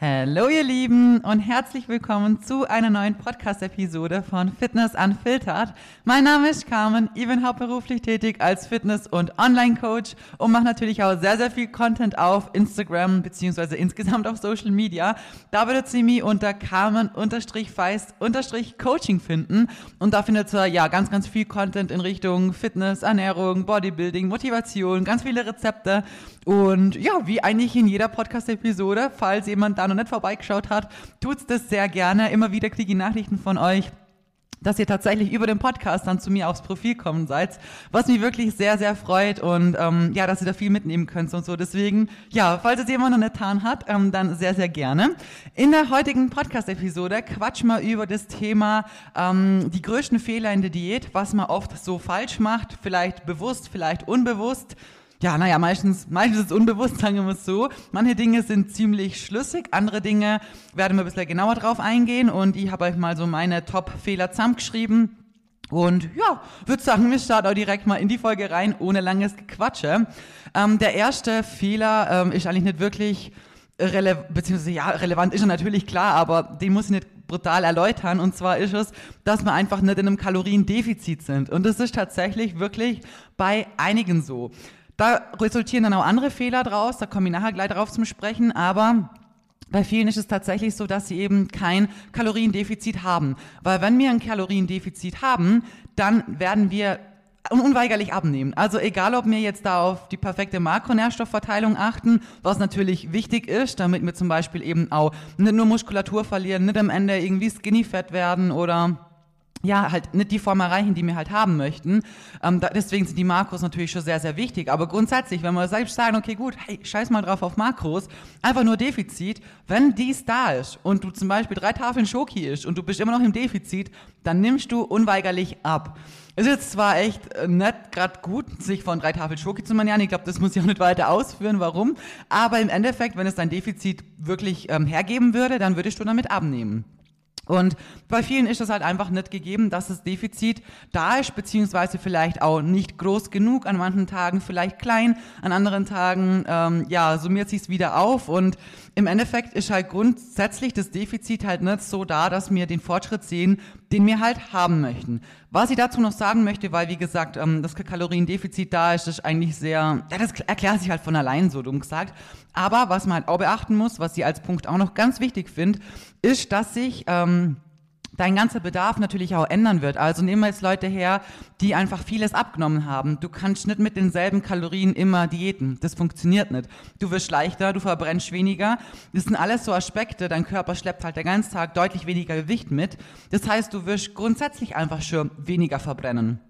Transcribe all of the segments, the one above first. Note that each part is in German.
Ha. Hallo ihr Lieben und herzlich willkommen zu einer neuen Podcast-Episode von Fitness Unfiltered. Mein Name ist Carmen, ich bin hauptberuflich tätig als Fitness- und Online-Coach und mache natürlich auch sehr, sehr viel Content auf Instagram beziehungsweise insgesamt auf Social Media. Da würdet ihr mich unter Carmen-Feist-Coaching finden und da findet ihr ja ganz, ganz viel Content in Richtung Fitness, Ernährung, Bodybuilding, Motivation, ganz viele Rezepte und ja, wie eigentlich in jeder Podcast-Episode, falls jemand da noch nicht vorbeigeschaut hat, tut's das sehr gerne. Immer wieder kriege ich Nachrichten von euch dass ihr tatsächlich über den Podcast dann zu mir aufs Profil kommen seid, was mich wirklich sehr, sehr freut und ähm, ja, dass ihr da viel mitnehmen könnt und so. Deswegen, ja, falls es jemand noch nicht getan hat, ähm, dann sehr, sehr gerne. In der heutigen Podcast-Episode quatschen wir über das Thema ähm, die größten Fehler in der Diät, was man oft so falsch macht, vielleicht bewusst, vielleicht unbewusst ja, naja, meistens, meistens ist es unbewusst, sagen wir es so. Manche Dinge sind ziemlich schlüssig, andere Dinge werden wir ein bisschen genauer drauf eingehen und ich habe euch mal so meine Top-Fehler zusammengeschrieben. Und ja, würde sagen, wir starten auch direkt mal in die Folge rein, ohne langes Gequatsche. Ähm, der erste Fehler ähm, ist eigentlich nicht wirklich relevant, beziehungsweise ja, relevant ist er natürlich klar, aber den muss ich nicht brutal erläutern. Und zwar ist es, dass wir einfach nicht in einem Kaloriendefizit sind. Und das ist tatsächlich wirklich bei einigen so. Da resultieren dann auch andere Fehler draus, da komme ich nachher gleich drauf zum Sprechen, aber bei vielen ist es tatsächlich so, dass sie eben kein Kaloriendefizit haben. Weil wenn wir ein Kaloriendefizit haben, dann werden wir unweigerlich abnehmen. Also egal, ob wir jetzt da auf die perfekte Makronährstoffverteilung achten, was natürlich wichtig ist, damit wir zum Beispiel eben auch nicht nur Muskulatur verlieren, nicht am Ende irgendwie skinny fett werden oder ja, halt nicht die Form erreichen, die wir halt haben möchten. Ähm, da, deswegen sind die Makros natürlich schon sehr, sehr wichtig. Aber grundsätzlich, wenn wir selbst sagen, okay, gut, hey, scheiß mal drauf auf Makros, einfach nur Defizit, wenn dies da ist und du zum Beispiel drei Tafeln Schoki isst und du bist immer noch im Defizit, dann nimmst du unweigerlich ab. Es ist zwar echt äh, nicht gerade gut, sich von drei Tafeln Schoki zu ernähren. Ich glaube, das muss ich auch nicht weiter ausführen, warum. Aber im Endeffekt, wenn es dein Defizit wirklich ähm, hergeben würde, dann würdest du damit abnehmen. Und bei vielen ist es halt einfach nicht gegeben, dass das Defizit da ist, beziehungsweise vielleicht auch nicht groß genug, an manchen Tagen vielleicht klein, an anderen Tagen, ähm, ja, summiert sich's wieder auf. Und im Endeffekt ist halt grundsätzlich das Defizit halt nicht so da, dass wir den Fortschritt sehen, den wir halt haben möchten. Was ich dazu noch sagen möchte, weil wie gesagt, ähm, das Kaloriendefizit da ist, ist eigentlich sehr, ja, das erklärt sich halt von allein so dumm gesagt. Aber was man halt auch beachten muss, was ich als Punkt auch noch ganz wichtig finde, ist, dass sich ähm, dein ganzer Bedarf natürlich auch ändern wird. Also nehmen wir jetzt Leute her, die einfach vieles abgenommen haben. Du kannst nicht mit denselben Kalorien immer diäten. Das funktioniert nicht. Du wirst leichter, du verbrennst weniger. Das sind alles so Aspekte. Dein Körper schleppt halt den ganzen Tag deutlich weniger Gewicht mit. Das heißt, du wirst grundsätzlich einfach schon weniger verbrennen.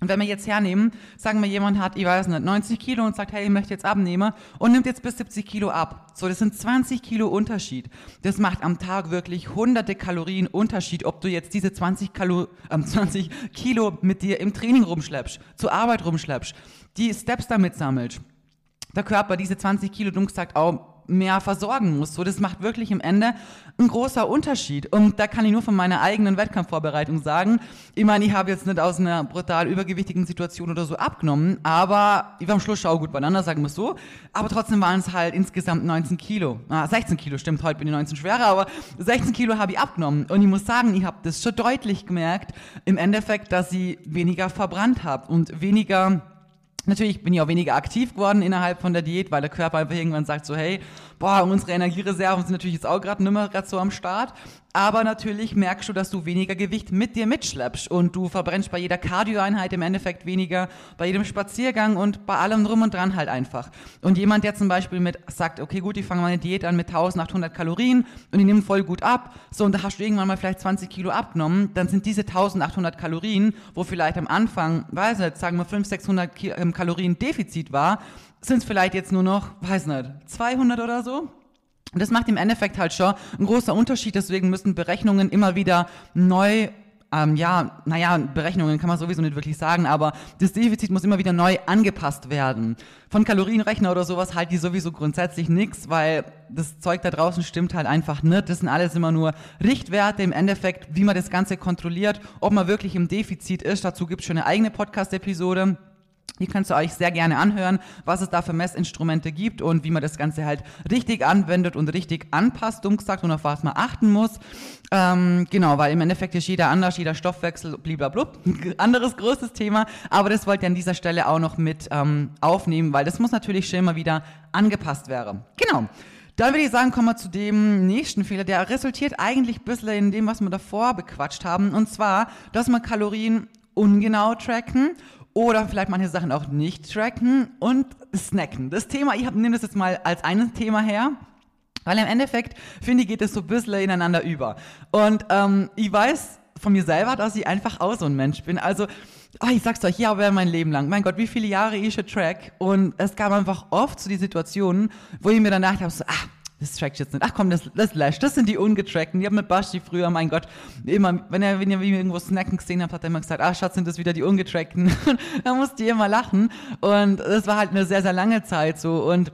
Und wenn wir jetzt hernehmen, sagen wir, jemand hat, ich weiß nicht, 90 Kilo und sagt, hey, ich möchte jetzt abnehmen und nimmt jetzt bis 70 Kilo ab. So, das sind 20 Kilo Unterschied. Das macht am Tag wirklich hunderte Kalorien Unterschied, ob du jetzt diese 20, Kalo, äh, 20 Kilo mit dir im Training rumschleppst, zur Arbeit rumschleppst, die Steps damit sammelst. Der Körper diese 20 Kilo, dumm gesagt, auch mehr versorgen muss. So, das macht wirklich im Ende ein großer Unterschied. Und da kann ich nur von meiner eigenen Wettkampfvorbereitung sagen. Ich meine, ich habe jetzt nicht aus einer brutal übergewichtigen Situation oder so abgenommen, aber ich war am Schluss schau gut beieinander, sagen wir es so. Aber trotzdem waren es halt insgesamt 19 Kilo. Ah, 16 Kilo, stimmt, heute bin ich 19 schwerer, aber 16 Kilo habe ich abgenommen. Und ich muss sagen, ich habe das schon deutlich gemerkt, im Endeffekt, dass ich weniger verbrannt habe und weniger Natürlich bin ich auch weniger aktiv geworden innerhalb von der Diät, weil der Körper einfach irgendwann sagt so, hey, boah, unsere Energiereserven sind natürlich jetzt auch gerade nicht mehr gerade so am Start. Aber natürlich merkst du, dass du weniger Gewicht mit dir mitschleppst und du verbrennst bei jeder Kardioeinheit im Endeffekt weniger, bei jedem Spaziergang und bei allem drum und dran halt einfach. Und jemand, der zum Beispiel mit sagt, okay, gut, ich fange meine Diät an mit 1800 Kalorien und ich nehme voll gut ab, so und da hast du irgendwann mal vielleicht 20 Kilo abgenommen, dann sind diese 1800 Kalorien, wo vielleicht am Anfang, weiß nicht, sagen wir 500, 600 ähm, Kalorien Defizit war, sind es vielleicht jetzt nur noch, weiß nicht, 200 oder so. Und das macht im Endeffekt halt schon ein großer Unterschied. Deswegen müssen Berechnungen immer wieder neu ähm, ja, naja, Berechnungen kann man sowieso nicht wirklich sagen, aber das Defizit muss immer wieder neu angepasst werden. Von Kalorienrechner oder sowas halt die sowieso grundsätzlich nichts, weil das Zeug da draußen stimmt halt einfach nicht. Das sind alles immer nur Richtwerte im Endeffekt, wie man das Ganze kontrolliert, ob man wirklich im Defizit ist. Dazu gibt es schon eine eigene Podcast-Episode. Ihr könnt es euch sehr gerne anhören, was es da für Messinstrumente gibt und wie man das Ganze halt richtig anwendet und richtig anpasst, dumm gesagt, und auf was man achten muss. Ähm, genau, weil im Endeffekt ist jeder anders, jeder Stoffwechsel, blablabla. Anderes großes Thema, aber das wollt ihr an dieser Stelle auch noch mit ähm, aufnehmen, weil das muss natürlich schon immer wieder angepasst werden. Genau. Dann würde ich sagen, kommen wir zu dem nächsten Fehler. Der resultiert eigentlich ein bisschen in dem, was wir davor bequatscht haben. Und zwar, dass wir Kalorien ungenau tracken oder vielleicht manche Sachen auch nicht tracken und snacken. Das Thema, ich nehme das jetzt mal als ein Thema her. Weil im Endeffekt, finde ich, geht es so ein bisschen ineinander über. Und ähm, ich weiß von mir selber, dass ich einfach auch so ein Mensch bin. Also, oh, ich sag's euch, ja, aber mein Leben lang. Mein Gott, wie viele Jahre ich schon track. Und es gab einfach oft so die Situationen, wo ich mir danach dachte, so, ah, das trackt jetzt nicht. Ach komm, das, das löscht. Das sind die ungetrackten. Ich habe mit Basti früher, mein Gott, immer, wenn er, wenn ihr irgendwo snacken gesehen habt, hat er immer gesagt, ach Schatz, sind das wieder die ungetrackten. da musste ich immer lachen. Und das war halt eine sehr, sehr lange Zeit so. Und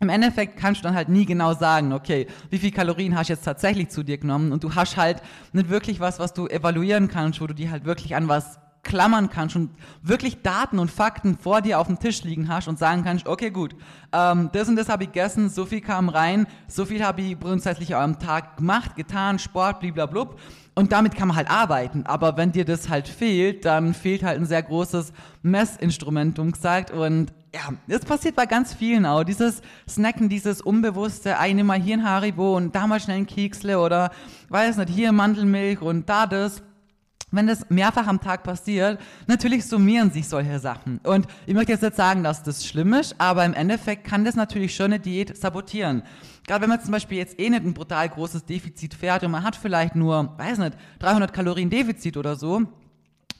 im Endeffekt kannst du dann halt nie genau sagen, okay, wie viel Kalorien hast du jetzt tatsächlich zu dir genommen und du hast halt nicht wirklich was, was du evaluieren kannst, wo du die halt wirklich an was klammern kannst und wirklich Daten und Fakten vor dir auf dem Tisch liegen hast und sagen kannst, okay, gut, ähm, das und das habe ich gegessen, so viel kam rein, so viel habe ich grundsätzlich am Tag gemacht, getan, Sport, blablabla. Und damit kann man halt arbeiten. Aber wenn dir das halt fehlt, dann fehlt halt ein sehr großes Messinstrument, um gesagt. Und ja, das passiert bei ganz vielen auch. Dieses Snacken, dieses Unbewusste, eine mal hier ein Haribo und da mal schnell ein Keksle oder weiß nicht, hier Mandelmilch und da das wenn das mehrfach am Tag passiert, natürlich summieren sich solche Sachen. Und ich möchte jetzt nicht sagen, dass das schlimm ist, aber im Endeffekt kann das natürlich schon eine Diät sabotieren. Gerade wenn man zum Beispiel jetzt eh nicht ein brutal großes Defizit fährt und man hat vielleicht nur, weiß nicht, 300 Kalorien Defizit oder so,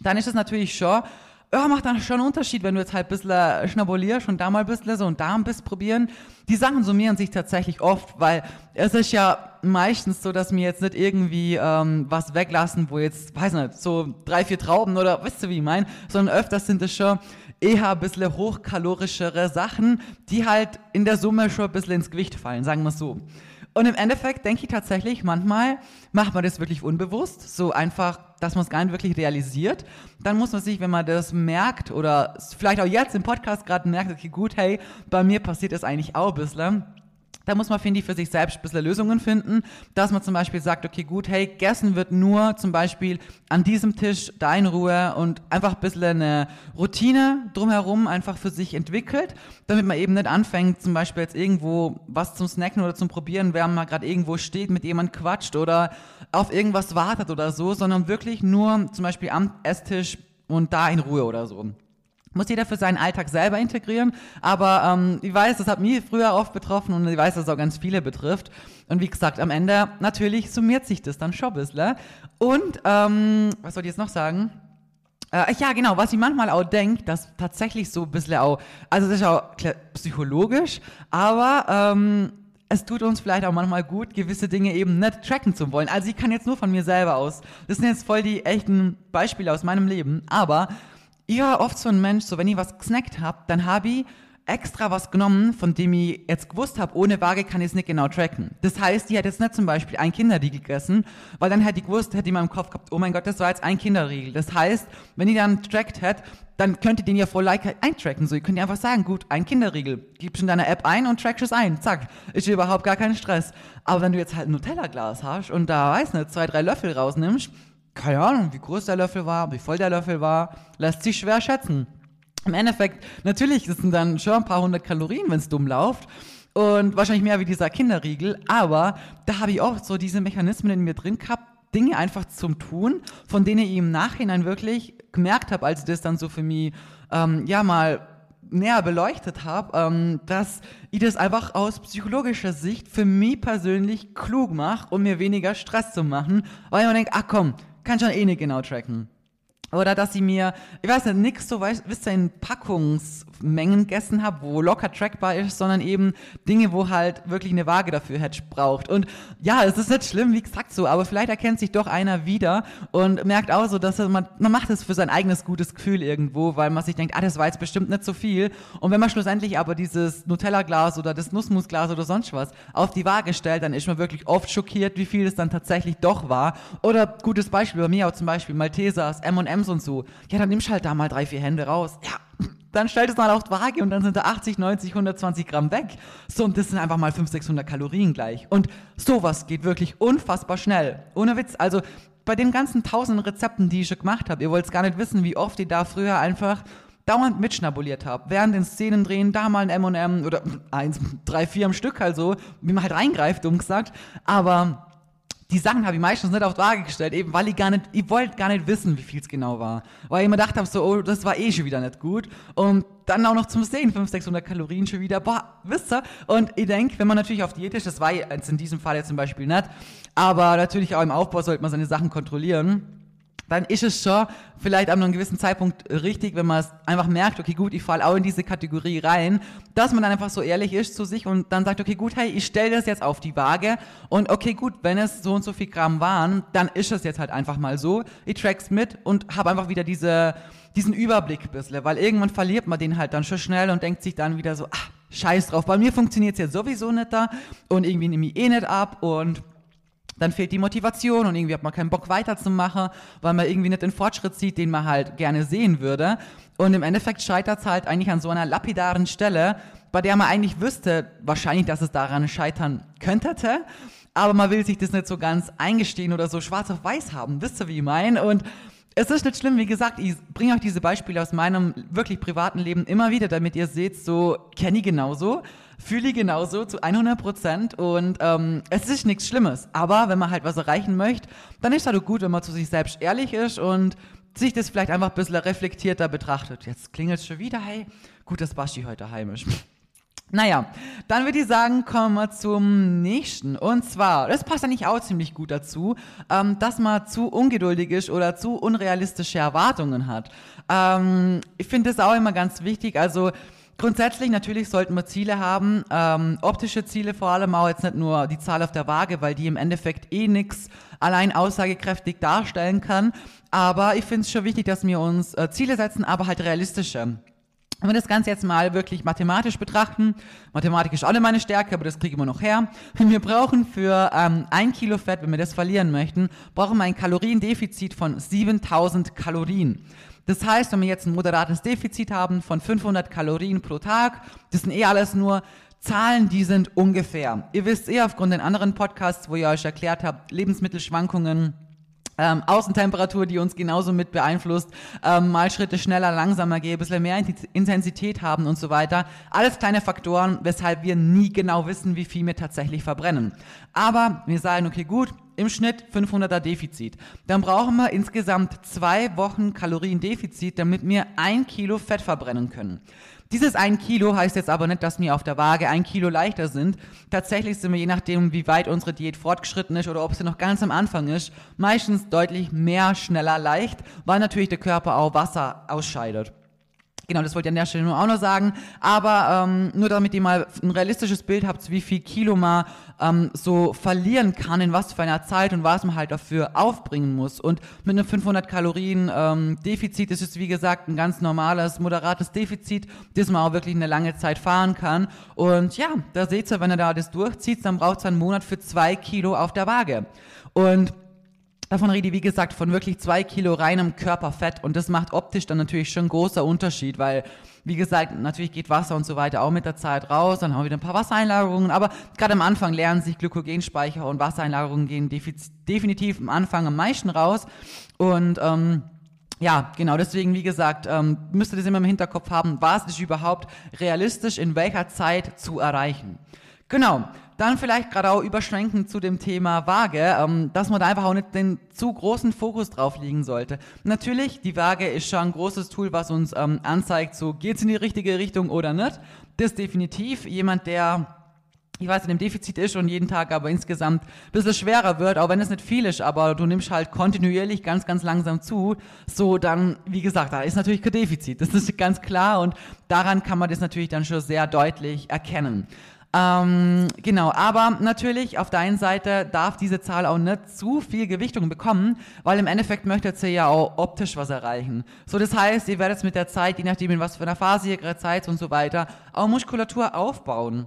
dann ist es natürlich schon ja, macht dann schon einen Unterschied, wenn du jetzt halt ein bisschen schnabulierst und da mal ein bisschen so und da ein bisschen probieren. Die Sachen summieren sich tatsächlich oft, weil es ist ja meistens so, dass wir jetzt nicht irgendwie ähm, was weglassen, wo jetzt, weiß nicht, so drei, vier Trauben oder weißt du, wie ich meine, sondern öfters sind es schon eher ein bisschen hochkalorischere Sachen, die halt in der Summe schon ein bisschen ins Gewicht fallen, sagen wir es so. Und im Endeffekt denke ich tatsächlich, manchmal macht man das wirklich unbewusst, so einfach, dass man es gar nicht wirklich realisiert. Dann muss man sich, wenn man das merkt oder vielleicht auch jetzt im Podcast gerade merkt, okay, gut, hey, bei mir passiert das eigentlich auch ein bisschen da muss man, finde ich, für sich selbst ein bisschen Lösungen finden, dass man zum Beispiel sagt, okay, gut, hey, gegessen wird nur zum Beispiel an diesem Tisch da in Ruhe und einfach ein bisschen eine Routine drumherum einfach für sich entwickelt, damit man eben nicht anfängt, zum Beispiel jetzt irgendwo was zum Snacken oder zum Probieren, während man gerade irgendwo steht, mit jemand quatscht oder auf irgendwas wartet oder so, sondern wirklich nur zum Beispiel am Esstisch und da in Ruhe oder so. Muss jeder für seinen Alltag selber integrieren, aber ähm, ich weiß, das hat mich früher oft betroffen und ich weiß, dass es auch ganz viele betrifft. Und wie gesagt, am Ende natürlich summiert sich das dann schon ein bisschen. Und ähm, was soll ich jetzt noch sagen? Äh, ja, genau, was ich manchmal auch denke, dass tatsächlich so ein bisschen auch, also das ist auch psychologisch, aber ähm, es tut uns vielleicht auch manchmal gut, gewisse Dinge eben nicht tracken zu wollen. Also ich kann jetzt nur von mir selber aus. Das sind jetzt voll die echten Beispiele aus meinem Leben, aber ich war oft so ein Mensch, so wenn ich was gesnackt habe, dann habe ich extra was genommen, von dem ich jetzt gewusst habe, ohne Waage kann ich es nicht genau tracken. Das heißt, ich hätte jetzt nicht zum Beispiel ein Kinderriegel gegessen, weil dann hätte ich gewusst, hätte ich in meinem Kopf gehabt, oh mein Gott, das war jetzt ein Kinderriegel. Das heißt, wenn ich dann trackt hätte, dann könnt ihr den ja voll like eintracken. So, ihr könnt einfach sagen, gut, ein Kinderriegel, gibst in deiner App ein und trackst es ein. Zack, ist überhaupt gar kein Stress. Aber wenn du jetzt halt ein Nutella-Glas hast und da, weiß nicht, zwei, drei Löffel rausnimmst, keine Ahnung, wie groß der Löffel war, wie voll der Löffel war, lässt sich schwer schätzen. Im Endeffekt, natürlich sind dann schon ein paar hundert Kalorien, wenn es dumm läuft. Und wahrscheinlich mehr wie dieser Kinderriegel. Aber da habe ich auch so diese Mechanismen in mir drin gehabt, Dinge einfach zum Tun, von denen ich im Nachhinein wirklich gemerkt habe, als ich das dann so für mich, ähm, ja, mal näher beleuchtet habe, ähm, dass ich das einfach aus psychologischer Sicht für mich persönlich klug mache, um mir weniger Stress zu machen, weil ich mir denke, ach komm, kann schon eh nicht genau tracken. Oder dass sie mir, ich weiß nicht, nix so, weißt, wisst ihr, in Packungsmengen gegessen habe, wo locker trackbar ist, sondern eben Dinge, wo halt wirklich eine Waage dafür hätte braucht. Und ja, es ist nicht schlimm, wie gesagt so, aber vielleicht erkennt sich doch einer wieder und merkt auch so, dass man, man macht es für sein eigenes gutes Gefühl irgendwo, weil man sich denkt, ah, das war jetzt bestimmt nicht so viel. Und wenn man schlussendlich aber dieses Nutella-Glas oder das Nussmusglas oder sonst was auf die Waage stellt, dann ist man wirklich oft schockiert, wie viel es dann tatsächlich doch war. Oder gutes Beispiel bei mir auch zum Beispiel Maltesers, M&M M&M's und so. Ja, dann nimmst halt da mal drei, vier Hände raus. Ja, dann stellt es mal auf die Waage und dann sind da 80, 90, 120 Gramm weg. So, und das sind einfach mal 500, 600 Kalorien gleich. Und sowas geht wirklich unfassbar schnell. Ohne Witz. Also, bei den ganzen tausenden Rezepten, die ich schon gemacht habe, ihr wollt gar nicht wissen, wie oft ich da früher einfach dauernd mitschnabuliert habe. Während den Szenen drehen, da mal ein M&M oder eins, drei, vier am Stück halt so, wie man halt reingreift, dumm gesagt. Aber die Sachen habe ich meistens nicht auf die Waage gestellt, eben weil ich gar nicht, ich wollte gar nicht wissen, wie viel es genau war. Weil ich mir gedacht habe, so, oh, das war eh schon wieder nicht gut. Und dann auch noch zum Sehen, 500, 600 Kalorien schon wieder, boah, wisst ihr? Und ich denke, wenn man natürlich auf Diät ist, das war jetzt in diesem Fall jetzt zum Beispiel nicht, aber natürlich auch im Aufbau sollte man seine Sachen kontrollieren dann ist es schon vielleicht an einem gewissen Zeitpunkt richtig, wenn man es einfach merkt, okay, gut, ich falle auch in diese Kategorie rein, dass man dann einfach so ehrlich ist zu sich und dann sagt, okay, gut, hey, ich stelle das jetzt auf die Waage und okay, gut, wenn es so und so viel Gramm waren, dann ist es jetzt halt einfach mal so. Ich track's mit und habe einfach wieder diese, diesen Überblick ein bisschen, weil irgendwann verliert man den halt dann schon schnell und denkt sich dann wieder so, ach, scheiß drauf, bei mir funktioniert es jetzt sowieso nicht da und irgendwie nehme ich eh nicht ab und dann fehlt die Motivation und irgendwie hat man keinen Bock weiterzumachen, weil man irgendwie nicht den Fortschritt sieht, den man halt gerne sehen würde. Und im Endeffekt scheitert es halt eigentlich an so einer lapidaren Stelle, bei der man eigentlich wüsste, wahrscheinlich, dass es daran scheitern könnte, aber man will sich das nicht so ganz eingestehen oder so schwarz auf weiß haben. Wisst ihr, wie ich meine? Und es ist nicht schlimm, wie gesagt, ich bringe euch diese Beispiele aus meinem wirklich privaten Leben immer wieder, damit ihr seht, so kenne ich genauso fühle ich genauso zu 100 Prozent und ähm, es ist nichts Schlimmes. Aber wenn man halt was erreichen möchte, dann ist es halt gut, wenn man zu sich selbst ehrlich ist und sich das vielleicht einfach ein bisschen reflektierter betrachtet. Jetzt klingelt es schon wieder, hey, gut, dass Baschi heute heimisch. Naja, dann würde ich sagen, kommen wir zum nächsten. Und zwar, das passt eigentlich auch ziemlich gut dazu, ähm, dass man zu ungeduldig ist oder zu unrealistische Erwartungen hat. Ähm, ich finde das auch immer ganz wichtig. Also Grundsätzlich natürlich sollten wir Ziele haben, ähm, optische Ziele vor allem auch jetzt nicht nur die Zahl auf der Waage, weil die im Endeffekt eh nichts allein aussagekräftig darstellen kann. Aber ich finde es schon wichtig, dass wir uns äh, Ziele setzen, aber halt realistische. Wenn wir das Ganze jetzt mal wirklich mathematisch betrachten, Mathematik ist alle meine Stärke, aber das kriegen wir noch her. Wir brauchen für ähm, ein Kilo Fett, wenn wir das verlieren möchten, brauchen wir ein Kaloriendefizit von 7000 Kalorien. Das heißt, wenn wir jetzt ein moderates Defizit haben von 500 Kalorien pro Tag, das sind eh alles nur Zahlen, die sind ungefähr. Ihr wisst eh aufgrund den anderen Podcasts, wo ihr euch erklärt habt, Lebensmittelschwankungen, ähm, Außentemperatur, die uns genauso mit beeinflusst, ähm, mal Schritte schneller, langsamer gehen, ein bisschen mehr Intensität haben und so weiter. Alles kleine Faktoren, weshalb wir nie genau wissen, wie viel wir tatsächlich verbrennen. Aber wir sagen, okay, gut, im Schnitt 500er Defizit. Dann brauchen wir insgesamt zwei Wochen Kaloriendefizit, damit wir ein Kilo Fett verbrennen können. Dieses ein Kilo heißt jetzt aber nicht, dass wir auf der Waage ein Kilo leichter sind. Tatsächlich sind wir, je nachdem, wie weit unsere Diät fortgeschritten ist oder ob sie noch ganz am Anfang ist, meistens deutlich mehr, schneller, leicht, weil natürlich der Körper auch Wasser ausscheidet. Genau, das wollte ich an der Stelle nur auch noch sagen. Aber ähm, nur damit ihr mal ein realistisches Bild habt, wie viel Kilo man ähm, so verlieren kann, in was für einer Zeit und was man halt dafür aufbringen muss. Und mit einem 500 Kalorien ähm, Defizit ist es, wie gesagt, ein ganz normales, moderates Defizit, das man auch wirklich eine lange Zeit fahren kann. Und ja, da seht ihr, wenn ihr da das durchzieht, dann braucht es einen Monat für zwei Kilo auf der Waage. Und Davon rede ich, wie gesagt, von wirklich zwei Kilo reinem Körperfett. Und das macht optisch dann natürlich schon großer Unterschied, weil, wie gesagt, natürlich geht Wasser und so weiter auch mit der Zeit raus, dann haben wir wieder ein paar Wassereinlagerungen, aber gerade am Anfang lernen sich Glykogenspeicher und Wassereinlagerungen gehen definitiv am Anfang am meisten raus. Und, ähm, ja, genau, deswegen, wie gesagt, ähm, müsst ihr das immer im Hinterkopf haben, was ist überhaupt realistisch in welcher Zeit zu erreichen. Genau, dann vielleicht gerade auch überschwenken zu dem Thema Waage, ähm, dass man da einfach auch nicht den zu großen Fokus drauf liegen sollte. Natürlich, die Waage ist schon ein großes Tool, was uns ähm, anzeigt, so geht's in die richtige Richtung oder nicht. Das definitiv. Jemand, der ich weiß, in dem Defizit ist und jeden Tag aber insgesamt ein bisschen schwerer wird, auch wenn es nicht viel ist, aber du nimmst halt kontinuierlich ganz, ganz langsam zu, so dann, wie gesagt, da ist natürlich kein Defizit. Das ist ganz klar und daran kann man das natürlich dann schon sehr deutlich erkennen. Ähm, genau, aber natürlich auf der Seite darf diese Zahl auch nicht zu viel Gewichtung bekommen, weil im Endeffekt möchtet ihr ja auch optisch was erreichen. So, das heißt, ihr werdet mit der Zeit, je nachdem in was für einer Phase ihr gerade seid und so weiter, auch Muskulatur aufbauen.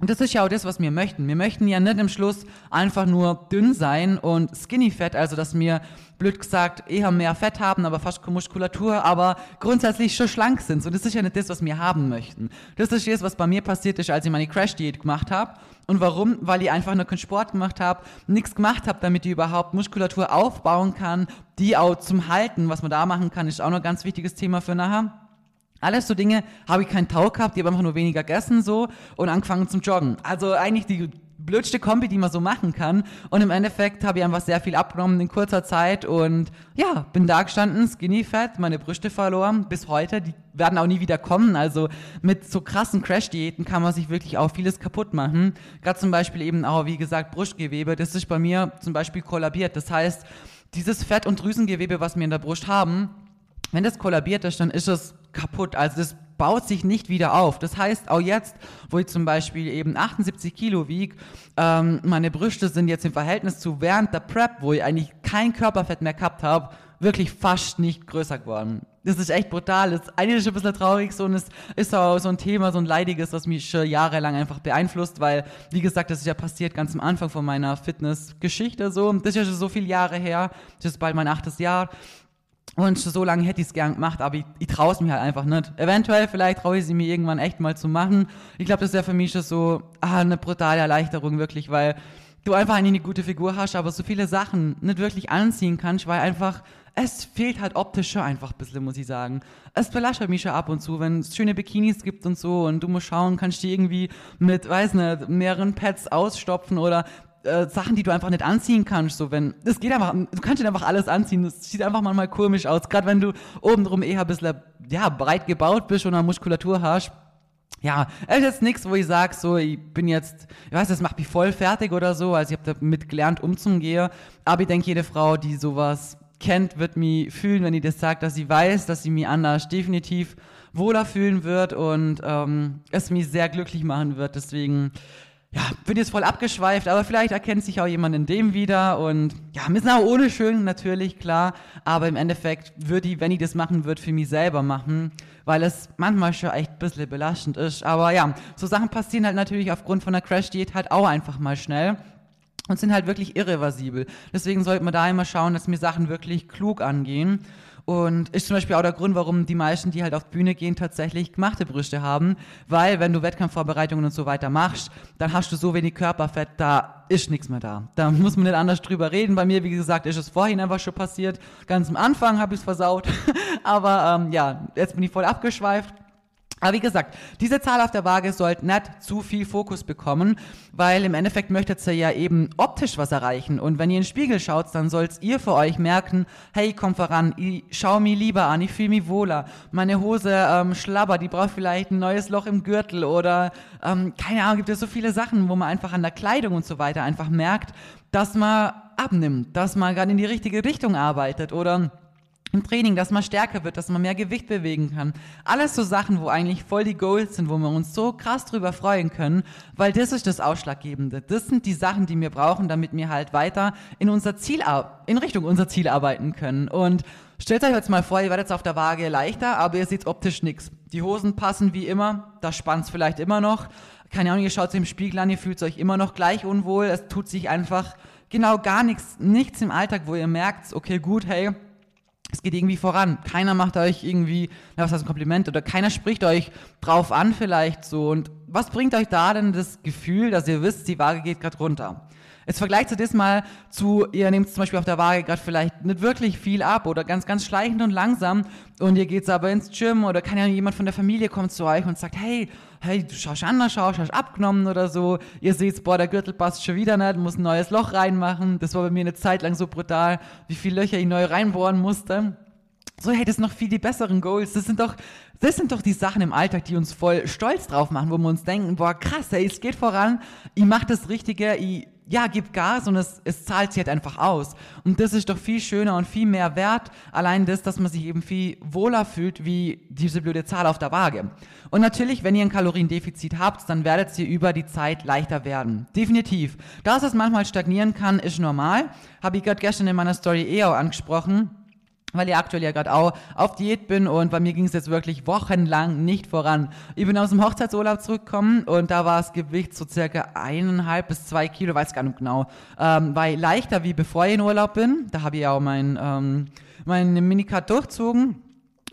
Und das ist ja auch das, was wir möchten. Wir möchten ja nicht im Schluss einfach nur dünn sein und skinny fett, also dass wir, blöd gesagt, eher mehr Fett haben, aber fast Muskulatur, aber grundsätzlich schon schlank sind. Und das ist ja nicht das, was wir haben möchten. Das ist das, was bei mir passiert ist, als ich meine Crash-Diät gemacht habe. Und warum? Weil ich einfach nur keinen Sport gemacht habe, nichts gemacht habe, damit ich überhaupt Muskulatur aufbauen kann, die auch zum Halten, was man da machen kann, ist auch noch ein ganz wichtiges Thema für nachher alles so Dinge, habe ich keinen Tau gehabt, die habe einfach nur weniger gegessen so und angefangen zum Joggen. Also eigentlich die blödste Kombi, die man so machen kann. Und im Endeffekt habe ich einfach sehr viel abgenommen in kurzer Zeit und ja, bin da gestanden, skinny fat, meine Brüste verloren bis heute. Die werden auch nie wieder kommen. Also mit so krassen Crash-Diäten kann man sich wirklich auch vieles kaputt machen. Gerade zum Beispiel eben auch, wie gesagt, Brustgewebe. Das ist bei mir zum Beispiel kollabiert. Das heißt, dieses Fett- und Drüsengewebe, was wir in der Brust haben, wenn das kollabiert ist, dann ist es kaputt. Also das baut sich nicht wieder auf. Das heißt, auch jetzt, wo ich zum Beispiel eben 78 Kilo wiege, ähm, meine Brüste sind jetzt im Verhältnis zu während der Prep, wo ich eigentlich kein Körperfett mehr gehabt habe, wirklich fast nicht größer geworden. Das ist echt brutal. Das ist eigentlich ein bisschen traurig so und es ist auch so ein Thema, so ein leidiges, was mich schon jahrelang einfach beeinflusst, weil, wie gesagt, das ist ja passiert ganz am Anfang von meiner Fitnessgeschichte so. Das ist ja schon so viele Jahre her. Das ist bald mein achtes Jahr. Und so lange hätte ich es gern gemacht, aber ich, ich traue es mir halt einfach nicht. Eventuell, vielleicht traue ich sie mir irgendwann echt mal zu machen. Ich glaube, das ist ja für mich schon so ah, eine brutale Erleichterung, wirklich, weil du einfach eine gute Figur hast, aber so viele Sachen nicht wirklich anziehen kannst, weil einfach, es fehlt halt optisch schon einfach ein bisschen, muss ich sagen. Es belastet mich schon ab und zu, wenn es schöne Bikinis gibt und so und du musst schauen, kannst du irgendwie mit, weiß nicht, mehreren Pads ausstopfen oder äh, Sachen, die du einfach nicht anziehen kannst. So wenn, das geht einfach, du kannst nicht einfach alles anziehen. Das sieht einfach manchmal komisch aus. Gerade wenn du obenrum eher ein bisschen, ja, breit gebaut bist und eine Muskulatur hast. Ja, es ist jetzt nichts, wo ich sage, so, ich bin jetzt, ich weiß, das macht mich voll fertig oder so. Also ich habe damit gelernt, umzugehen. Aber ich denke, jede Frau, die sowas kennt, wird mich fühlen, wenn ich das sagt, dass sie weiß, dass sie mich anders definitiv wohler fühlen wird und ähm, es mich sehr glücklich machen wird. Deswegen ja, bin jetzt voll abgeschweift, aber vielleicht erkennt sich auch jemand in dem wieder und ja, sind auch ohne schön natürlich, klar, aber im Endeffekt würde ich, wenn ich das machen würde, für mich selber machen, weil es manchmal schon echt ein bisschen belastend ist, aber ja, so Sachen passieren halt natürlich aufgrund von der Crash-Diät halt auch einfach mal schnell und sind halt wirklich irreversibel. Deswegen sollte man da immer schauen, dass mir Sachen wirklich klug angehen und ist zum Beispiel auch der Grund, warum die meisten, die halt auf Bühne gehen, tatsächlich gemachte Brüste haben. Weil wenn du Wettkampfvorbereitungen und so weiter machst, dann hast du so wenig Körperfett, da ist nichts mehr da. Da muss man nicht anders drüber reden. Bei mir, wie gesagt, ist es vorhin einfach schon passiert. Ganz am Anfang habe ich es versaut. Aber ähm, ja, jetzt bin ich voll abgeschweift. Aber wie gesagt, diese Zahl auf der Waage sollte nicht zu viel Fokus bekommen, weil im Endeffekt möchtet ihr ja eben optisch was erreichen. Und wenn ihr in den Spiegel schaut, dann sollt ihr für euch merken, hey, komm voran, ich schau mich lieber an, ich fühle mich wohler. Meine Hose ähm, schlabber, die braucht vielleicht ein neues Loch im Gürtel oder ähm, keine Ahnung, gibt es so viele Sachen, wo man einfach an der Kleidung und so weiter einfach merkt, dass man abnimmt, dass man gerade in die richtige Richtung arbeitet oder im Training, dass man stärker wird, dass man mehr Gewicht bewegen kann. Alles so Sachen, wo eigentlich voll die Goals sind, wo wir uns so krass drüber freuen können, weil das ist das Ausschlaggebende. Das sind die Sachen, die wir brauchen, damit wir halt weiter in unser Ziel, in Richtung unser Ziel arbeiten können. Und stellt euch jetzt mal vor, ihr werdet jetzt auf der Waage leichter, aber ihr seht optisch nichts. Die Hosen passen wie immer, da spannt's vielleicht immer noch. Keine Ahnung, ihr schaut sich im Spiegel an, ihr fühlt euch immer noch gleich unwohl. Es tut sich einfach genau gar nichts, nichts im Alltag, wo ihr merkt, okay, gut, hey, es geht irgendwie voran. Keiner macht euch irgendwie, na, was heißt ein Kompliment, oder keiner spricht euch drauf an vielleicht so. Und was bringt euch da denn das Gefühl, dass ihr wisst, die Waage geht gerade runter? Jetzt vergleicht ihr das mal zu, ihr nehmt zum Beispiel auf der Waage gerade vielleicht nicht wirklich viel ab oder ganz, ganz schleichend und langsam und ihr geht aber ins Gym oder kann ja jemand von der Familie kommt zu euch und sagt, hey, hey, du schaust anders aus, hast abgenommen oder so. Ihr seht, boah, der Gürtel passt schon wieder nicht, muss ein neues Loch reinmachen. Das war bei mir eine Zeit lang so brutal, wie viele Löcher ich neu reinbohren musste. So, hey, das sind noch viel die besseren Goals. Das sind doch, das sind doch die Sachen im Alltag, die uns voll stolz drauf machen, wo wir uns denken, boah, krass, hey, es geht voran, ich mach das Richtige, ich ja, gib Gas und es, es zahlt sich halt einfach aus. Und das ist doch viel schöner und viel mehr wert, allein das, dass man sich eben viel wohler fühlt, wie diese blöde Zahl auf der Waage. Und natürlich, wenn ihr ein Kaloriendefizit habt, dann werdet ihr über die Zeit leichter werden. Definitiv. Dass es manchmal stagnieren kann, ist normal. Habe ich gerade gestern in meiner Story eher angesprochen. Weil ich aktuell ja gerade auch auf Diät bin und bei mir ging es jetzt wirklich wochenlang nicht voran. Ich bin aus dem Hochzeitsurlaub zurückgekommen und da war das Gewicht so circa eineinhalb bis zwei Kilo, weiß gar nicht genau, ähm, war leichter wie bevor ich in Urlaub bin. Da habe ich ja auch mein, ähm, meine Minicut durchzogen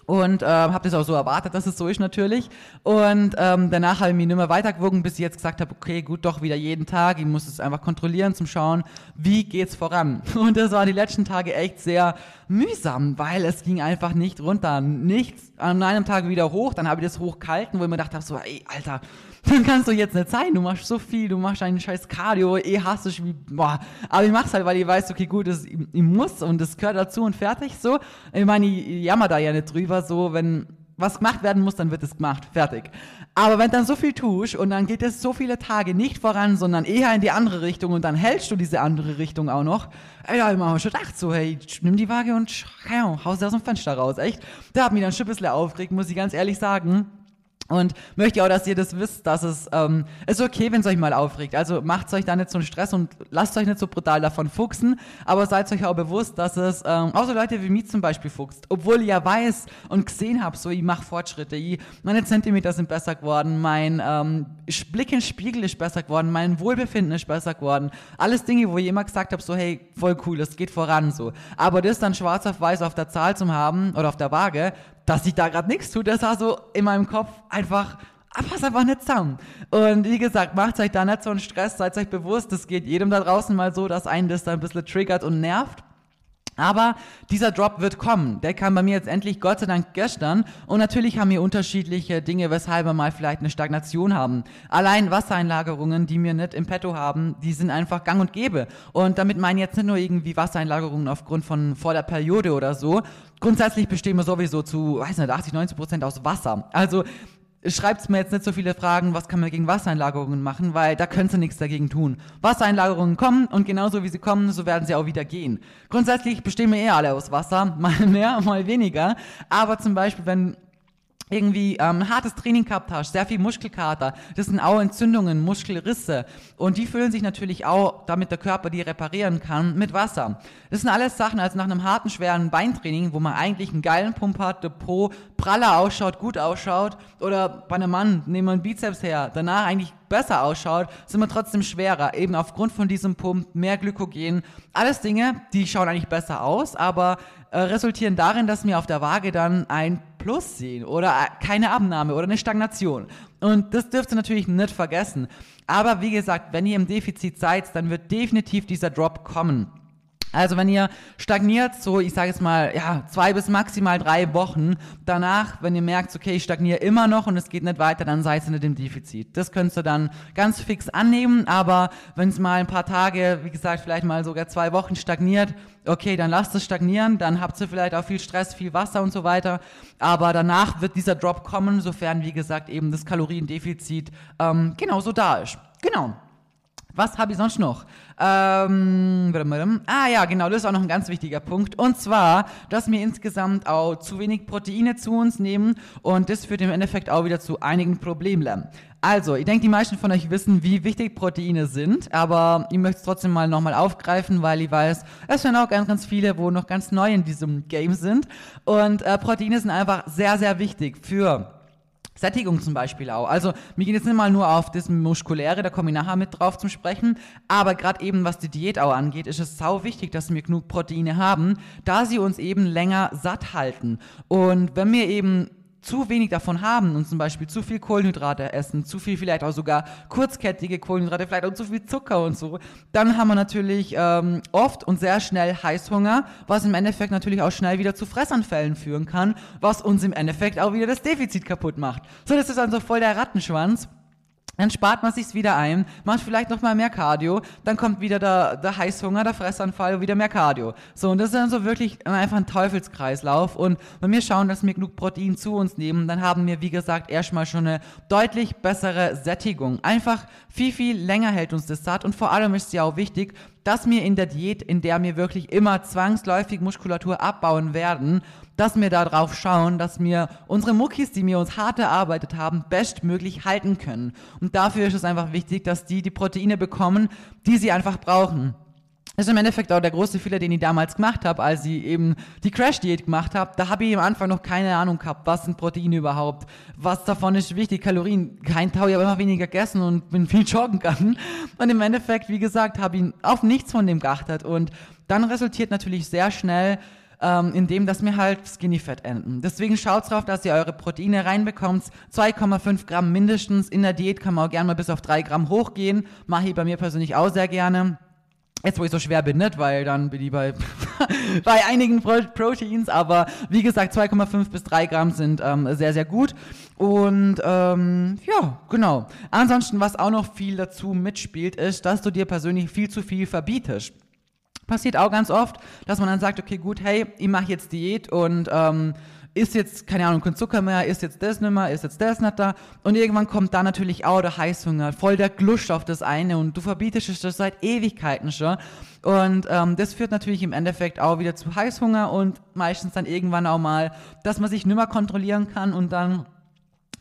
und ähm, habe das auch so erwartet, dass es so ist natürlich. Und ähm, danach habe ich mich nicht mehr weitergewogen, bis ich jetzt gesagt habe, okay, gut, doch wieder jeden Tag. Ich muss es einfach kontrollieren, zum Schauen, wie geht's voran. Und das war die letzten Tage echt sehr mühsam, weil es ging einfach nicht runter. Nichts an einem Tag wieder hoch, dann habe ich das hochgehalten, wo ich mir gedacht habe, so, ey, Alter, dann kannst du jetzt nicht sein. Du machst so viel, du machst einen scheiß Cardio, eh hast du wie, boah. Aber ich mach's halt, weil ich weiß, okay, gut, das, ich, ich muss und das gehört dazu und fertig so. Ich meine, ich jammer da ja nicht drüber, so, wenn was gemacht werden muss, dann wird es gemacht, fertig. Aber wenn dann so viel tust und dann geht es so viele Tage nicht voran, sondern eher in die andere Richtung und dann hältst du diese andere Richtung auch noch, ey, da hab ich mir schon gedacht, so, hey, nimm die Waage und hau sie aus dem Fenster raus, echt. Da hat mich dann schon ein bisschen aufgeregt, muss ich ganz ehrlich sagen. Und möchte auch, dass ihr das wisst, dass es ähm, ist okay, wenn es euch mal aufregt. Also macht euch da nicht so einen Stress und lasst euch nicht so brutal davon fuchsen. Aber seid euch auch bewusst, dass es ähm, auch so Leute wie mich zum Beispiel fuchst. Obwohl ich ja weiß und gesehen habe, so ich mache Fortschritte. Ich, meine Zentimeter sind besser geworden, mein ähm, Blick in den Spiegel ist besser geworden, mein Wohlbefinden ist besser geworden. Alles Dinge, wo ich immer gesagt habe, so hey, voll cool, es geht voran so. Aber das dann schwarz auf weiß auf der Zahl zu haben oder auf der Waage, dass sich da gerade nichts tut. Das war so in meinem Kopf einfach, passt einfach nicht zusammen. Und wie gesagt, macht euch da nicht so einen Stress, seid euch bewusst, es geht jedem da draußen mal so, dass einen das da ein bisschen triggert und nervt. Aber dieser Drop wird kommen. Der kam bei mir jetzt endlich, Gott sei Dank, gestern. Und natürlich haben wir unterschiedliche Dinge, weshalb wir mal vielleicht eine Stagnation haben. Allein Wassereinlagerungen, die wir nicht im Petto haben, die sind einfach gang und gäbe. Und damit meine ich jetzt nicht nur irgendwie Wassereinlagerungen aufgrund von vor der Periode oder so. Grundsätzlich bestehen wir sowieso zu, weiß nicht, 80, 90 Prozent aus Wasser. Also schreibt mir jetzt nicht so viele Fragen, was kann man gegen Wassereinlagerungen machen, weil da könnt ihr nichts dagegen tun. Wassereinlagerungen kommen und genauso wie sie kommen, so werden sie auch wieder gehen. Grundsätzlich bestehen wir eh alle aus Wasser, mal mehr, mal weniger. Aber zum Beispiel, wenn irgendwie ähm, hartes Training gehabt hast, sehr viel Muskelkater, das sind auch Entzündungen, Muskelrisse und die füllen sich natürlich auch, damit der Körper die reparieren kann, mit Wasser. Das sind alles Sachen, als nach einem harten, schweren Beintraining, wo man eigentlich einen geilen Pump hat, der Po praller ausschaut, gut ausschaut oder bei einem Mann, nehmen wir einen Bizeps her, danach eigentlich besser ausschaut, sind wir trotzdem schwerer, eben aufgrund von diesem Pump, mehr Glykogen, alles Dinge, die schauen eigentlich besser aus, aber äh, resultieren darin, dass wir auf der Waage dann ein Plus sehen oder äh, keine Abnahme oder eine Stagnation. Und das dürft ihr natürlich nicht vergessen. Aber wie gesagt, wenn ihr im Defizit seid, dann wird definitiv dieser Drop kommen. Also wenn ihr stagniert, so ich sage jetzt mal, ja, zwei bis maximal drei Wochen, danach, wenn ihr merkt, okay, ich stagniere immer noch und es geht nicht weiter, dann seid ihr nicht im Defizit. Das könnt ihr dann ganz fix annehmen, aber wenn es mal ein paar Tage, wie gesagt, vielleicht mal sogar zwei Wochen stagniert, okay, dann lasst es stagnieren, dann habt ihr vielleicht auch viel Stress, viel Wasser und so weiter, aber danach wird dieser Drop kommen, sofern, wie gesagt, eben das Kaloriendefizit ähm, genauso da ist. Genau. Was habe ich sonst noch? Ähm, ah ja, genau, das ist auch noch ein ganz wichtiger Punkt. Und zwar, dass wir insgesamt auch zu wenig Proteine zu uns nehmen und das führt im Endeffekt auch wieder zu einigen Problemen. Also, ich denke, die meisten von euch wissen, wie wichtig Proteine sind, aber ich möchte es trotzdem mal nochmal aufgreifen, weil ich weiß, es sind auch ganz, ganz viele, wo noch ganz neu in diesem Game sind. Und äh, Proteine sind einfach sehr, sehr wichtig für Sättigung zum Beispiel auch. Also wir gehen jetzt nicht mal nur auf das Muskuläre, da komme ich nachher mit drauf zum Sprechen, aber gerade eben was die Diät auch angeht, ist es sau wichtig, dass wir genug Proteine haben, da sie uns eben länger satt halten. Und wenn wir eben zu wenig davon haben und zum Beispiel zu viel Kohlenhydrate essen, zu viel vielleicht auch sogar kurzkettige Kohlenhydrate, vielleicht auch zu viel Zucker und so, dann haben wir natürlich ähm, oft und sehr schnell Heißhunger, was im Endeffekt natürlich auch schnell wieder zu Fressanfällen führen kann, was uns im Endeffekt auch wieder das Defizit kaputt macht. So, das ist also voll der Rattenschwanz. Dann spart man sich's wieder ein, macht vielleicht noch mal mehr Cardio, dann kommt wieder der, der Heißhunger, der Fressanfall, wieder mehr Cardio. So, und das ist dann so wirklich einfach ein Teufelskreislauf. Und wenn wir schauen, dass wir genug Protein zu uns nehmen, dann haben wir, wie gesagt, erstmal schon eine deutlich bessere Sättigung. Einfach viel, viel länger hält uns das satt. Und vor allem ist es ja auch wichtig, dass wir in der Diät, in der wir wirklich immer zwangsläufig Muskulatur abbauen werden, dass wir darauf schauen, dass wir unsere Muckis, die wir uns hart erarbeitet haben, bestmöglich halten können. Und dafür ist es einfach wichtig, dass die die Proteine bekommen, die sie einfach brauchen. Das ist im Endeffekt auch der große Fehler, den ich damals gemacht habe, als ich eben die Crash-Diät gemacht habe. Da habe ich am Anfang noch keine Ahnung gehabt, was sind Proteine überhaupt, was davon ist wichtig, Kalorien, kein Tau, ich habe immer weniger gegessen und bin viel joggen gegangen. Und im Endeffekt, wie gesagt, habe ich auf nichts von dem geachtet. Und dann resultiert natürlich sehr schnell ähm, in dem, dass wir halt Skinny Fat enden. Deswegen schaut drauf, dass ihr eure Proteine reinbekommt. 2,5 Gramm mindestens. In der Diät kann man auch gerne mal bis auf 3 Gramm hochgehen. Mache ich bei mir persönlich auch sehr gerne. Jetzt, wo ich so schwer bin, nicht, weil dann bin ich bei, bei einigen Pro Proteins, aber wie gesagt, 2,5 bis 3 Gramm sind ähm, sehr, sehr gut. Und ähm, ja, genau. Ansonsten, was auch noch viel dazu mitspielt, ist, dass du dir persönlich viel zu viel verbietest. Passiert auch ganz oft, dass man dann sagt, okay, gut, hey, ich mache jetzt Diät und ähm, ist jetzt, keine Ahnung, kein Zucker mehr, ist jetzt das nicht mehr, ist jetzt das nicht da. Und irgendwann kommt da natürlich auch der Heißhunger, voll der Glusch auf das eine und du verbietest es das seit Ewigkeiten schon. Und ähm, das führt natürlich im Endeffekt auch wieder zu Heißhunger und meistens dann irgendwann auch mal, dass man sich nicht mehr kontrollieren kann und dann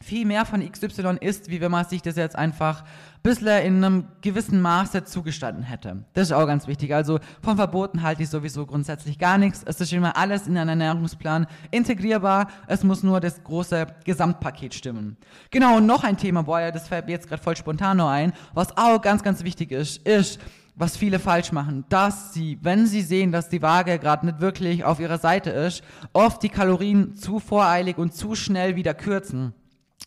viel mehr von XY ist, wie wenn man sich das jetzt einfach bisschen in einem gewissen Maße zugestanden hätte. Das ist auch ganz wichtig. Also von Verboten halte ich sowieso grundsätzlich gar nichts. Es ist immer alles in einen Ernährungsplan integrierbar. Es muss nur das große Gesamtpaket stimmen. Genau, und noch ein Thema, boah, ja, das fällt mir jetzt gerade voll spontan nur ein, was auch ganz, ganz wichtig ist, ist, was viele falsch machen, dass sie, wenn sie sehen, dass die Waage gerade nicht wirklich auf ihrer Seite ist, oft die Kalorien zu voreilig und zu schnell wieder kürzen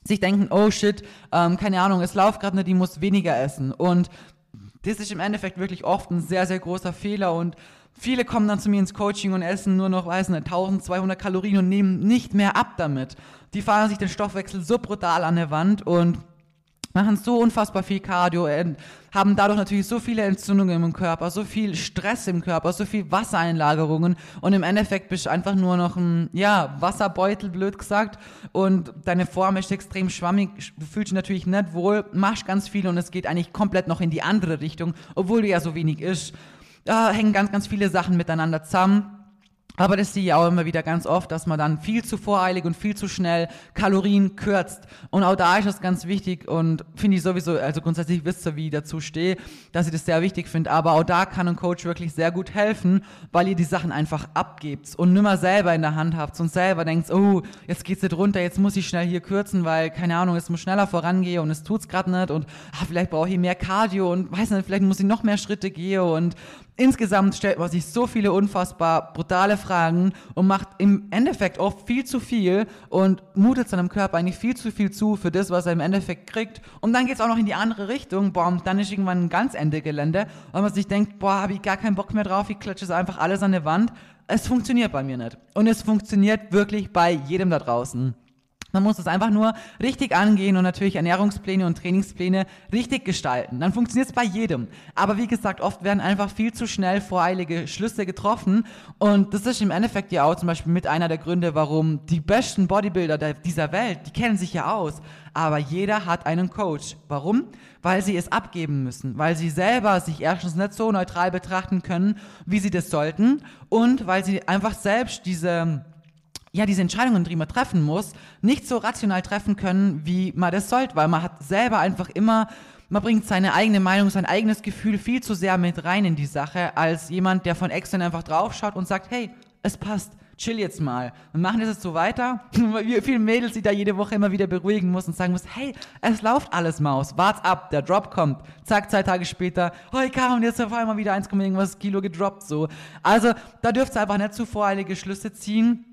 sich denken, oh shit, ähm, keine Ahnung, es läuft gerade nicht, die muss weniger essen. Und das ist im Endeffekt wirklich oft ein sehr, sehr großer Fehler und viele kommen dann zu mir ins Coaching und essen nur noch, weiß nicht, 1200 Kalorien und nehmen nicht mehr ab damit. Die fahren sich den Stoffwechsel so brutal an der Wand und machen so unfassbar viel Cardio, äh, haben dadurch natürlich so viele Entzündungen im Körper, so viel Stress im Körper, so viel Wassereinlagerungen und im Endeffekt bist du einfach nur noch ein, ja, Wasserbeutel, blöd gesagt. Und deine Form ist extrem schwammig, du fühlst dich natürlich nicht wohl, machst ganz viel und es geht eigentlich komplett noch in die andere Richtung, obwohl du ja so wenig isst. Da hängen ganz, ganz viele Sachen miteinander zusammen aber das sehe ich auch immer wieder ganz oft, dass man dann viel zu voreilig und viel zu schnell Kalorien kürzt. Und auch da ist das ganz wichtig und finde ich sowieso, also grundsätzlich wisst ihr, wie ich dazu stehe, dass ich das sehr wichtig finde. Aber auch da kann ein Coach wirklich sehr gut helfen, weil ihr die Sachen einfach abgebt und nimmer selber in der Hand habt und selber denkt, oh, jetzt geht's nicht runter, jetzt muss ich schnell hier kürzen, weil, keine Ahnung, es muss schneller vorangehen und es tut's gerade nicht und ah, vielleicht brauche ich mehr Cardio und weiß nicht, vielleicht muss ich noch mehr Schritte gehen und insgesamt stellt man sich so viele unfassbar brutale Fragen und macht im Endeffekt oft viel zu viel und mutet seinem Körper eigentlich viel zu viel zu für das, was er im Endeffekt kriegt. Und dann geht es auch noch in die andere Richtung. Boah, und dann ist irgendwann ein ganz Ende Gelände, weil man sich denkt, boah, habe ich gar keinen Bock mehr drauf, ich klatsche es einfach alles an der Wand. Es funktioniert bei mir nicht. Und es funktioniert wirklich bei jedem da draußen. Man muss es einfach nur richtig angehen und natürlich Ernährungspläne und Trainingspläne richtig gestalten. Dann funktioniert es bei jedem. Aber wie gesagt, oft werden einfach viel zu schnell voreilige Schlüsse getroffen. Und das ist im Endeffekt ja auch zum Beispiel mit einer der Gründe, warum die besten Bodybuilder dieser Welt, die kennen sich ja aus. Aber jeder hat einen Coach. Warum? Weil sie es abgeben müssen. Weil sie selber sich erstens nicht so neutral betrachten können, wie sie das sollten. Und weil sie einfach selbst diese ja, diese Entscheidungen, die man treffen muss, nicht so rational treffen können, wie man das sollte, weil man hat selber einfach immer, man bringt seine eigene Meinung, sein eigenes Gefühl viel zu sehr mit rein in die Sache, als jemand, der von extern einfach draufschaut und sagt, hey, es passt, chill jetzt mal. Und machen das jetzt so weiter. Wie viele Mädels, die da jede Woche immer wieder beruhigen muss und sagen muss, hey, es läuft alles, Maus, wart's ab, der Drop kommt. Zack, zwei Tage später, oh, Karo, und jetzt auf einmal wieder 1, irgendwas Kilo gedroppt, so. Also, da dürft ihr einfach nicht zu voreilige Schlüsse ziehen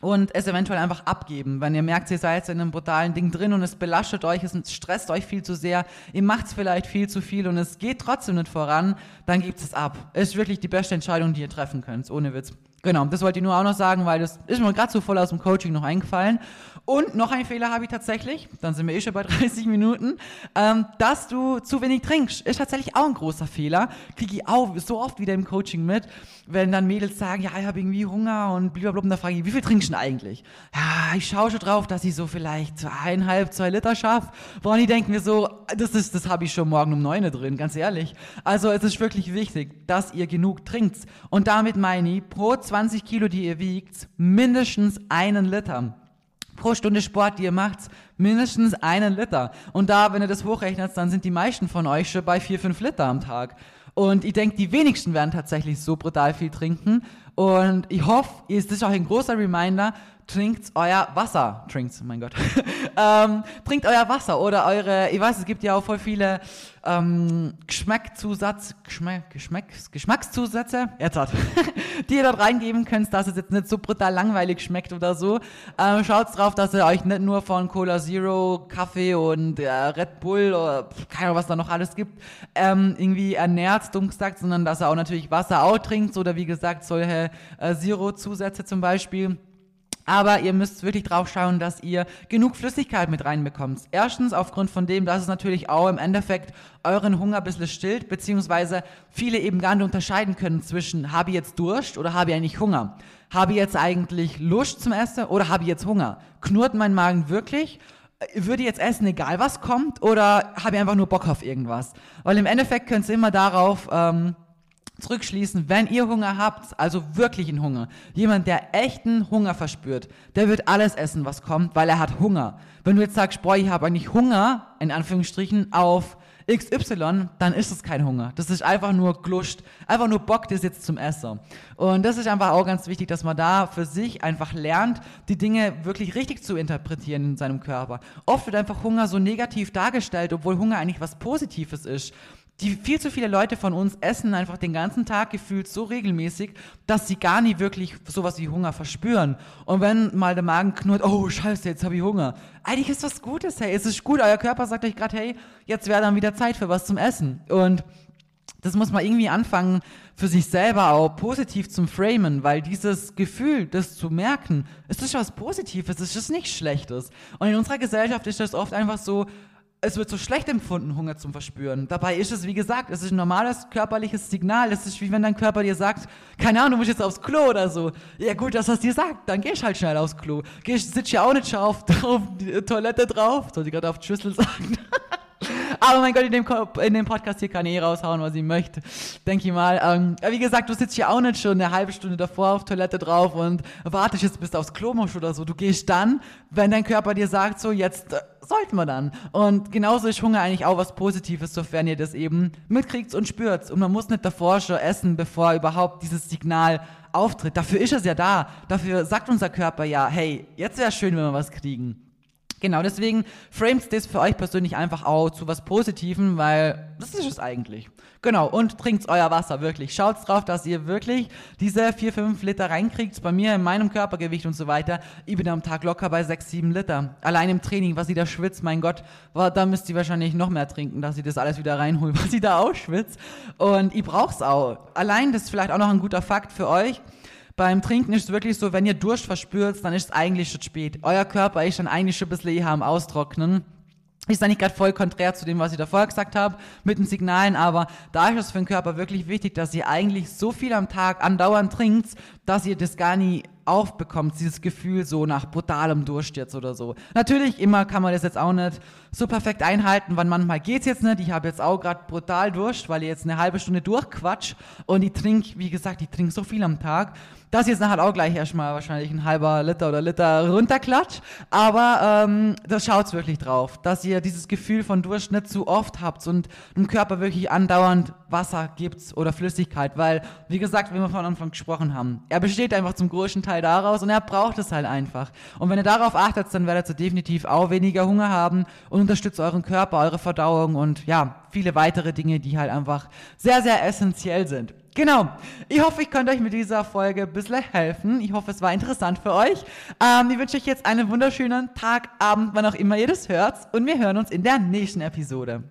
und es eventuell einfach abgeben. Wenn ihr merkt, ihr seid in einem brutalen Ding drin und es belastet euch, es stresst euch viel zu sehr, ihr macht es vielleicht viel zu viel und es geht trotzdem nicht voran, dann gebt es ab. Ist wirklich die beste Entscheidung, die ihr treffen könnt, ohne Witz. Genau, das wollte ich nur auch noch sagen, weil das ist mir gerade so voll aus dem Coaching noch eingefallen. Und noch ein Fehler habe ich tatsächlich, dann sind wir eh schon bei 30 Minuten, ähm, dass du zu wenig trinkst. Ist tatsächlich auch ein großer Fehler. Kriege ich auch so oft wieder im Coaching mit, wenn dann Mädels sagen, ja, ich habe irgendwie Hunger und blablabla, dann frage ich, wie viel trinkst du denn eigentlich? Ja, ich schaue schon drauf, dass ich so vielleicht so eineinhalb, zwei Liter schaffe. Woran die denken mir so, das ist, das habe ich schon morgen um neun drin, ganz ehrlich. Also es ist wirklich wichtig, dass ihr genug trinkt. Und damit meine ich, pro 20 Kilo, die ihr wiegt, mindestens einen Liter pro Stunde Sport, die ihr macht, mindestens einen Liter. Und da, wenn ihr das hochrechnet, dann sind die meisten von euch schon bei vier, fünf Liter am Tag. Und ich denke, die wenigsten werden tatsächlich so brutal viel trinken. Und ich hoffe, es ist auch ein großer Reminder, trinkt euer Wasser. Trinkt, mein Gott. ähm, trinkt euer Wasser oder eure, ich weiß, es gibt ja auch voll viele ähm, Geschmackzusatz, Geschmack, Geschmacks, Geschmackszusätze, hat, die ihr dort reingeben könnt, dass es jetzt nicht so brutal langweilig schmeckt oder so. Ähm, schaut drauf, dass ihr euch nicht nur von Cola Zero, Kaffee und äh, Red Bull oder keine Ahnung, was da noch alles gibt, ähm, irgendwie ernährt, dumm gesagt, sondern dass ihr auch natürlich Wasser auch trinkt oder wie gesagt solche äh, Zero-Zusätze zum Beispiel. Aber ihr müsst wirklich drauf schauen, dass ihr genug Flüssigkeit mit reinbekommt. Erstens aufgrund von dem, dass es natürlich auch im Endeffekt euren Hunger ein bisschen stillt, beziehungsweise viele eben gar nicht unterscheiden können zwischen habe ich jetzt Durst oder habe ich eigentlich Hunger. Habe ich jetzt eigentlich Lust zum Essen oder habe ich jetzt Hunger? Knurrt mein Magen wirklich? Würde ich jetzt essen, egal was kommt, oder habe ich einfach nur Bock auf irgendwas? Weil im Endeffekt könnt ihr immer darauf ähm, zurückschließen, wenn ihr Hunger habt, also wirklichen Hunger, jemand, der echten Hunger verspürt, der wird alles essen, was kommt, weil er hat Hunger. Wenn du jetzt sagst, boah, ich habe eigentlich Hunger, in Anführungsstrichen, auf XY, dann ist es kein Hunger. Das ist einfach nur Gluscht, einfach nur Bock, das jetzt zum Essen. Und das ist einfach auch ganz wichtig, dass man da für sich einfach lernt, die Dinge wirklich richtig zu interpretieren in seinem Körper. Oft wird einfach Hunger so negativ dargestellt, obwohl Hunger eigentlich was Positives ist die viel zu viele Leute von uns essen einfach den ganzen Tag gefühlt so regelmäßig, dass sie gar nie wirklich sowas wie Hunger verspüren. Und wenn mal der Magen knurrt, oh scheiße, jetzt habe ich Hunger. Eigentlich ist das Gutes, hey, es ist gut, euer Körper sagt euch gerade, hey, jetzt wäre dann wieder Zeit für was zum Essen. Und das muss man irgendwie anfangen, für sich selber auch positiv zum Framen, weil dieses Gefühl, das zu merken, es ist was Positives, es ist nichts Schlechtes. Und in unserer Gesellschaft ist das oft einfach so, es wird so schlecht empfunden, Hunger zu verspüren. Dabei ist es, wie gesagt, es ist ein normales körperliches Signal. Es ist wie wenn dein Körper dir sagt, keine Ahnung, du musst jetzt aufs Klo oder so. Ja gut, dass das dir sagt, dann gehst halt schnell aufs Klo. Gehst, sitzt ja auch nicht schon auf, auf die Toilette drauf. Sollte gerade auf die Schüssel sagen. Aber mein Gott, in dem, in dem Podcast hier kann ich eh raushauen, was ich möchte. Denke ich mal. Ähm, wie gesagt, du sitzt hier auch nicht schon eine halbe Stunde davor auf Toilette drauf und wartest jetzt, bis du aufs Klo musst oder so. Du gehst dann, wenn dein Körper dir sagt, so jetzt sollten wir dann. Und genauso ist Hunger eigentlich auch was Positives, sofern ihr das eben mitkriegt und spürt. Und man muss nicht davor schon essen, bevor überhaupt dieses Signal auftritt. Dafür ist es ja da. Dafür sagt unser Körper ja, hey, jetzt wäre schön, wenn wir was kriegen. Genau, deswegen frames das für euch persönlich einfach auch zu was Positivem, weil das ist es eigentlich. Genau, und trinkt euer Wasser wirklich. Schaut drauf, dass ihr wirklich diese 4, 5 Liter reinkriegt. Bei mir, in meinem Körpergewicht und so weiter, ich bin am Tag locker bei 6, 7 Liter. Allein im Training, was ihr da schwitzt, mein Gott, da müsst ihr wahrscheinlich noch mehr trinken, dass ihr das alles wieder reinholt, was ihr da ausschwitzt. Und ich brauch's auch. Allein, das ist vielleicht auch noch ein guter Fakt für euch. Beim Trinken ist es wirklich so, wenn ihr Durst verspürt, dann ist es eigentlich schon spät. Euer Körper ist dann eigentlich schon ein bisschen eher am Austrocknen. Ist eigentlich gerade voll konträr zu dem, was ich davor gesagt habe, mit den Signalen, aber da ist es für den Körper wirklich wichtig, dass ihr eigentlich so viel am Tag andauernd trinkt, dass ihr das gar nie aufbekommt, dieses Gefühl so nach brutalem Durst jetzt oder so. Natürlich, immer kann man das jetzt auch nicht so perfekt einhalten, wann manchmal geht's jetzt nicht. Ich habe jetzt auch gerade brutal Durst, weil ich jetzt eine halbe Stunde durchquatsch und ich trinke, wie gesagt, ich trinke so viel am Tag, ich jetzt nachher auch gleich erstmal wahrscheinlich ein halber Liter oder Liter runterklatscht. Aber ähm, das schaut's wirklich drauf, dass ihr dieses Gefühl von Durst nicht zu oft habt und dem Körper wirklich andauernd Wasser gibt oder Flüssigkeit, weil, wie gesagt, wie wir von Anfang gesprochen haben, er besteht einfach zum größten Teil daraus und er braucht es halt einfach. Und wenn ihr darauf achtet, dann werdet ihr definitiv auch weniger Hunger haben und unterstützt euren Körper, eure Verdauung und ja, viele weitere Dinge, die halt einfach sehr, sehr essentiell sind. Genau. Ich hoffe, ich konnte euch mit dieser Folge ein bisschen helfen. Ich hoffe, es war interessant für euch. Ähm, ich wünsche euch jetzt einen wunderschönen Tag, Abend, wann auch immer ihr das hört. Und wir hören uns in der nächsten Episode.